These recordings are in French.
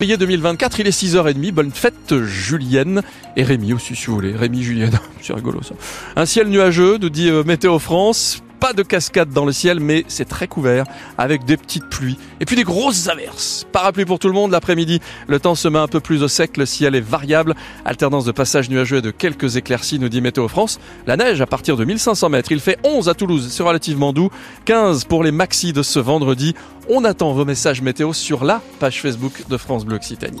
Février 2024, il est 6h30, bonne fête julienne. Et Rémi aussi si vous voulez, Rémi julienne, c'est rigolo ça. Un ciel nuageux, nous dit euh, Météo France, pas de cascade dans le ciel mais c'est très couvert avec des petites pluies et puis des grosses averses. Parapluie pour tout le monde l'après-midi, le temps se met un peu plus au sec, le ciel est variable, alternance de passages nuageux et de quelques éclaircies nous dit Météo France. La neige à partir de 1500 mètres, il fait 11 à Toulouse, c'est relativement doux, 15 pour les maxis de ce vendredi. On attend vos messages météo sur la page Facebook de France Bleu Occitanie.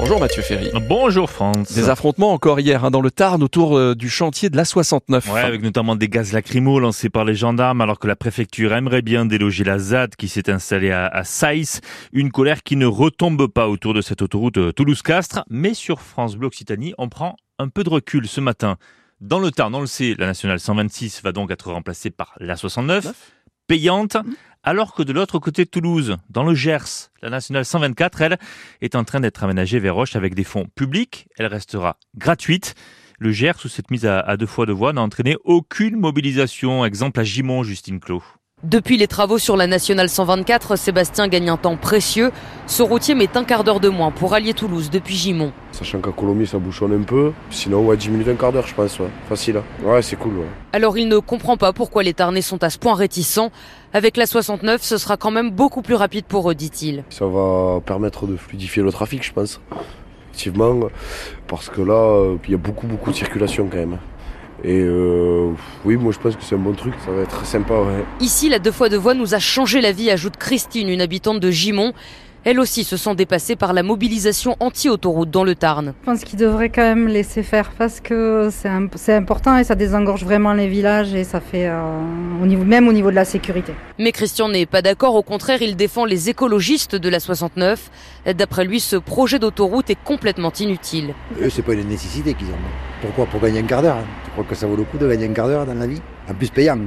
Bonjour Mathieu Ferry. Bonjour France. Des affrontements encore hier hein, dans le Tarn autour euh, du chantier de la 69. Ouais, avec notamment des gaz lacrymaux lancés par les gendarmes alors que la préfecture aimerait bien déloger la ZAD qui s'est installée à, à Saïs. Une colère qui ne retombe pas autour de cette autoroute euh, Toulouse-Castres. Mais sur France Bleu Occitanie, on prend un peu de recul ce matin. Dans le Tarn, on le sait, la nationale 126 va donc être remplacée par la 69 payante, alors que de l'autre côté de Toulouse, dans le Gers, la nationale 124, elle, est en train d'être aménagée vers Roche avec des fonds publics. Elle restera gratuite. Le Gers, sous cette mise à, deux fois de voie, n'a entraîné aucune mobilisation. Exemple à Gimont, Justine Clos. Depuis les travaux sur la nationale 124, Sébastien gagne un temps précieux. Ce routier met un quart d'heure de moins pour allier Toulouse depuis Gimont. Sachant qu'à Colomiers ça bouchonne un peu. Sinon, ouais, 10 minutes, un quart d'heure, je pense. Ouais. Facile. hein. Ouais, c'est cool. Ouais. Alors il ne comprend pas pourquoi les Tarnais sont à ce point réticents. Avec la 69, ce sera quand même beaucoup plus rapide pour eux, dit-il. Ça va permettre de fluidifier le trafic, je pense. Effectivement, parce que là, euh, il y a beaucoup, beaucoup de circulation quand même. Et euh, oui, moi je pense que c'est un bon truc. Ça va être sympa, ouais. Ici, la deux fois de voie nous a changé la vie, ajoute Christine, une habitante de Gimont. Elle aussi se sent dépassée par la mobilisation anti-autoroute dans le Tarn. Je pense qu'ils devraient quand même laisser faire parce que c'est un- c'est important et ça désengorge vraiment les villages et ça fait euh, au niveau, même au niveau de la sécurité. Mais Christian n'est pas d'accord, au contraire, il défend les écologistes de la 69. D'après lui, ce projet d'autoroute est complètement inutile. Eux, c'est pas une nécessité qu'ils ont. Pourquoi? Pour gagner un quart d'heure. hein. Tu crois que ça vaut le coup de gagner un quart d'heure dans la vie? En plus payant.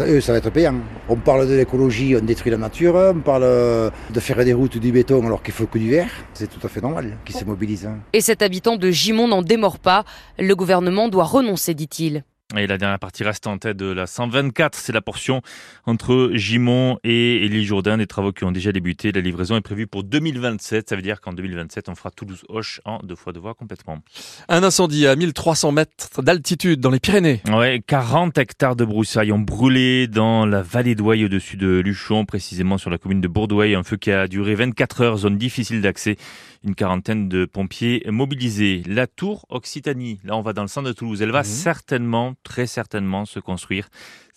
Eux, ça va être payant. On parle de l'écologie, on détruit la nature. On parle de faire des routes du béton alors qu'il faut que du verre. C'est tout à fait normal qu'ils se mobilisent. hein. Et cet habitant de Gimont n'en démord pas. Le gouvernement doit renoncer, dit-il. Et la dernière partie restante de la 124, c'est la portion entre Gimont et Élie Jourdain, des travaux qui ont déjà débuté. La livraison est prévue pour 2027. Ça veut dire qu'en 2027, on fera Toulouse-Hoche en deux fois de voie complètement. Un incendie à 1300 mètres d'altitude dans les Pyrénées. Ouais, 40 hectares de broussailles ont brûlé dans la vallée d'Ouaille au-dessus de Luchon, précisément sur la commune de Bourdouaille. Un feu qui a duré 24 heures, zone difficile d'accès. Une quarantaine de pompiers mobilisés. La tour Occitanie, là on va dans le centre de Toulouse, elle va certainement, très certainement se construire.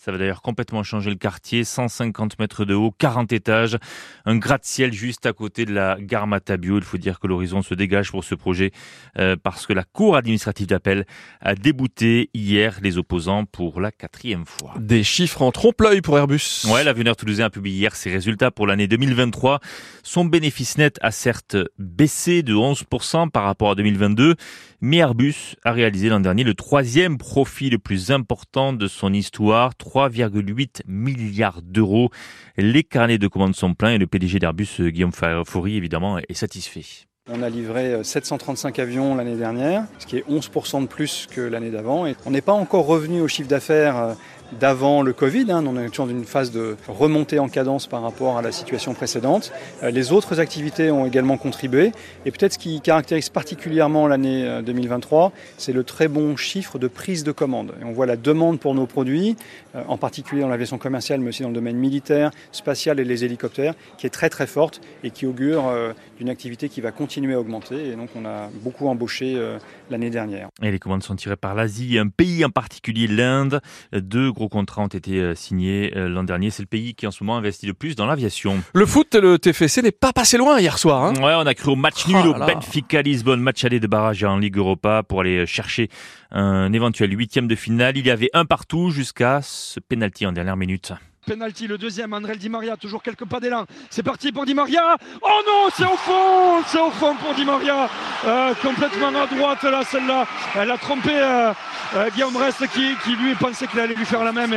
Ça va d'ailleurs complètement changer le quartier, 150 mètres de haut, 40 étages, un gratte-ciel juste à côté de la gare Matabio. Il faut dire que l'horizon se dégage pour ce projet euh, parce que la Cour administrative d'appel a débouté hier les opposants pour la quatrième fois. Des chiffres en trompe-l'œil pour Airbus. Ouais, l'avenir toulousain a publié hier ses résultats pour l'année 2023. Son bénéfice net a certes baissé de 11% par rapport à 2022, mais Airbus a réalisé l'an dernier le troisième profit le plus important de son histoire, 3,8 milliards d'euros. Les carnets de commandes sont pleins et le PDG d'Airbus, euh, Guillaume Faury, évidemment, est satisfait. On a livré euh, 735 avions l'année dernière, ce qui est 11% de plus que l'année d'avant. Et on n'est pas encore revenu au chiffre d'affaires euh, d'avant le Covid. hein. On est toujours dans une phase de remontée en cadence par rapport à la situation précédente. Euh, Les autres activités ont également contribué. Et peut-être ce qui caractérise particulièrement l'année euh, 2023, c'est le très bon chiffre de prise de commande. Et on voit la demande pour nos produits, euh, en particulier dans l'aviation commerciale, mais aussi dans le domaine militaire, spatial et les hélicoptères, qui est très très forte et qui augure euh, d'une activité qui va continuer à augmenter. Et donc on a beaucoup embauché euh, l'année dernière. Et les commandes sont tirées par l'Asie, un pays en particulier, l'Inde. Deux gros contrats ont été euh, signés euh, l'an dernier. C'est le pays qui en ce moment investit le plus dans l'aviation. Le foot, le TFC n'est pas passé loin hier soir. Hein. Ouais, on a cru au match Oh nul au là là. Benfica Lisbonne, match aller de barrage en Ligue Europa pour aller chercher un éventuel huitième de finale. Il y avait un partout jusqu'à ce penalty en dernière minute. Le deuxième, André Di Maria, toujours quelques pas d'élan. C'est parti pour Di Maria. Oh non, c'est au fond, c'est au fond pour Di Maria. Euh, complètement à droite là, celle-là. Elle a trompé euh, euh, Guillaume Rest qui, lui pensait qu'il allait lui faire la même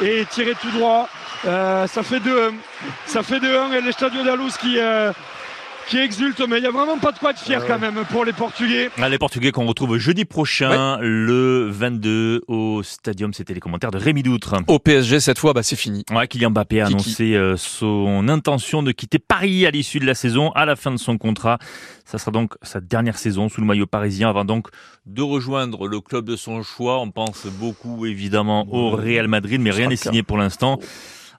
et tirer tout droit. Ça fait 2-1. Ça fait 2-1 et les Stadio d'Alous qui, qui exulte, mais il n'y a vraiment pas de quoi être fier quand même pour les Portugais. Ah, les Portugais qu'on retrouve jeudi prochain, le 22 au Stadium. C'était les commentaires de Rémi Doutre. Au PSG, cette fois, bah, c'est fini. Ouais, Kylian Mbappé a Kiki. annoncé euh, son intention de quitter Paris à l'issue de la saison, à la fin de son contrat. Ça sera donc sa dernière saison sous le maillot parisien avant donc de rejoindre le club de son choix. On pense beaucoup évidemment au Real Madrid, mais rien n'est signé pour l'instant.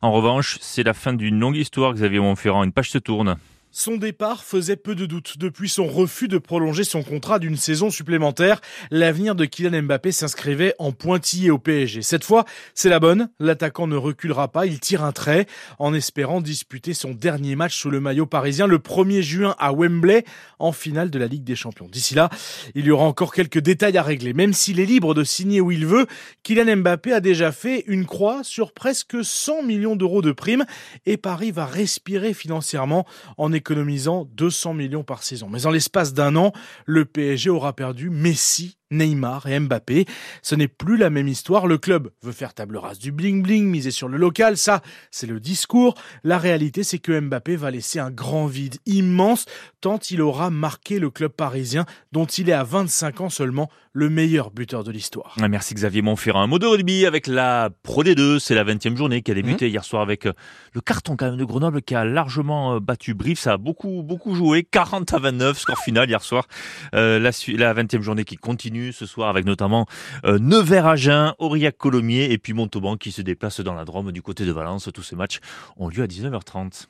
En revanche, c'est la fin d'une longue histoire, Xavier Montferrand. Une page se tourne. Son départ faisait peu de doute. Depuis son refus de prolonger son contrat d'une saison supplémentaire, l'avenir de Kylian Mbappé s'inscrivait en pointillé au PSG. Cette fois, c'est la bonne. L'attaquant ne reculera pas. Il tire un trait en espérant disputer son dernier match sous le maillot parisien le 1er juin à Wembley en finale de la Ligue des Champions. D'ici là, il y aura encore quelques détails à régler. Même s'il est libre de signer où il veut, Kylian Mbappé a déjà fait une croix sur presque 100 millions d'euros de primes et Paris va respirer financièrement en économisant 200 millions par saison. Mais en l'espace d'un an, le PSG aura perdu Messi, Neymar et Mbappé. Ce n'est plus la même histoire. Le club veut faire table rase du bling-bling, miser sur le local. Ça, c'est le discours. La réalité, c'est que Mbappé va laisser un grand vide immense tant il aura marqué le club parisien dont il est à 25 ans seulement le meilleur buteur de l'histoire. Ah, Merci Xavier Montferrand. Un mot de rugby avec la Pro D2. C'est la 20e journée qui a Mhm. débuté hier soir avec euh, le carton quand même de Grenoble qui a largement euh, battu Brive. Ça a beaucoup, beaucoup joué. 40 à 29, score final hier soir. Euh, la, la 20e journée qui continue ce soir avec notamment euh, Nevers-Agen, Aurillac Colomiers et puis Montauban qui se déplace dans la Drôme du côté de Valence. Tous ces matchs ont lieu à 19h30.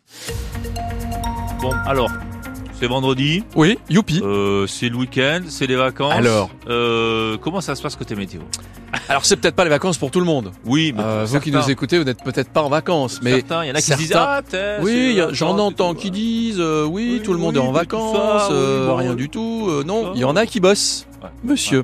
Bon, alors, c'est vendredi. Oui, youpi. Euh, c'est le week-end, c'est les vacances. Alors Euh, comment ça se passe côté météo? Alors, c'est peut-être pas les vacances pour tout le monde. Oui, mais Euh, vous qui nous écoutez, vous n'êtes peut-être pas en vacances, mais certains, il y en a qui certains- disent ah oui, j'en entends qui disent oui, Oui, tout le monde oui, est en vacances, ça, oui, bon, rien du tout. non, il y en a qui bossent, Ouais. monsieur.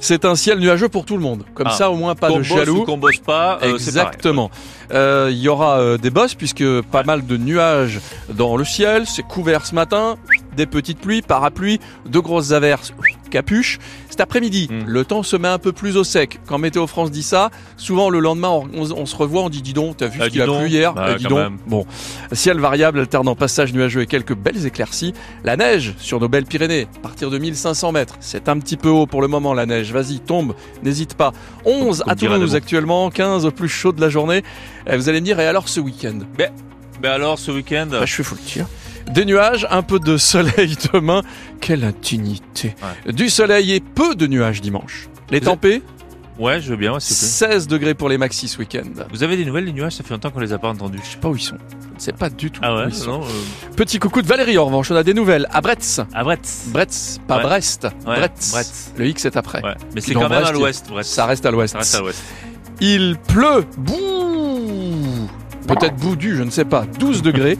C'est un ciel nuageux pour tout le monde. Comme Ah, ça, au moins, pas Qu'on de bosse jaloux. ou qu'on bosse pas, euh. Exactement. Euh, Il y aura euh, des bosses puisque pas mal de nuages dans le ciel. C'est couvert ce matin. Des petites pluies, parapluies, de grosses averses, capuche. Cet après-midi, Mm. le temps se met un peu plus au sec. Quand Météo France dit ça, souvent le lendemain, on, on- on se revoit, on dit dis donc, t'as vu Ah, ce qu'il a donc. plu hier? Bah, Eh, dis donc. même. Bon, ciel variable alternant passage nuageux et quelques belles éclaircies. La neige sur nos belles Pyrénées, à partir de 1500 mètres. C'est un petit peu haut pour le moment la neige. Vas-y, tombe, n'hésite pas. 11 Comme à Toulouse actuellement, 15 au plus chaud de la journée. Eh, Vous allez me dire, et alors ce week-end? Ben alors ce week-end, bah, Je fais le dire. Des nuages, un peu de soleil demain. Quelle intimité. Du soleil et peu de nuages dimanche. Les Vous tempêtes, ouais, je veux bien, ouais, s'il vous plaît. 16 degrés pour les maxis ce week-end. Vous avez des nouvelles des nuages? Ça fait longtemps qu'on les a pas entendus. Je sais pas où ils sont. Je sais pas du tout Ah ouais, où ils sont. non, euh, Petit coucou de Valérie en revanche, on a des nouvelles. À Bretz. à Brest. Bretz, pas Ouais. Brest. Ouais, Bretz. Brest. Le X est après. Ouais, mais c'est quand même Brest, à l'ouest. Ça reste à l'ouest. Ça reste à l'ouest. Il pleut. Bouh Peut-être boudu, je ne sais pas. 12 degrés.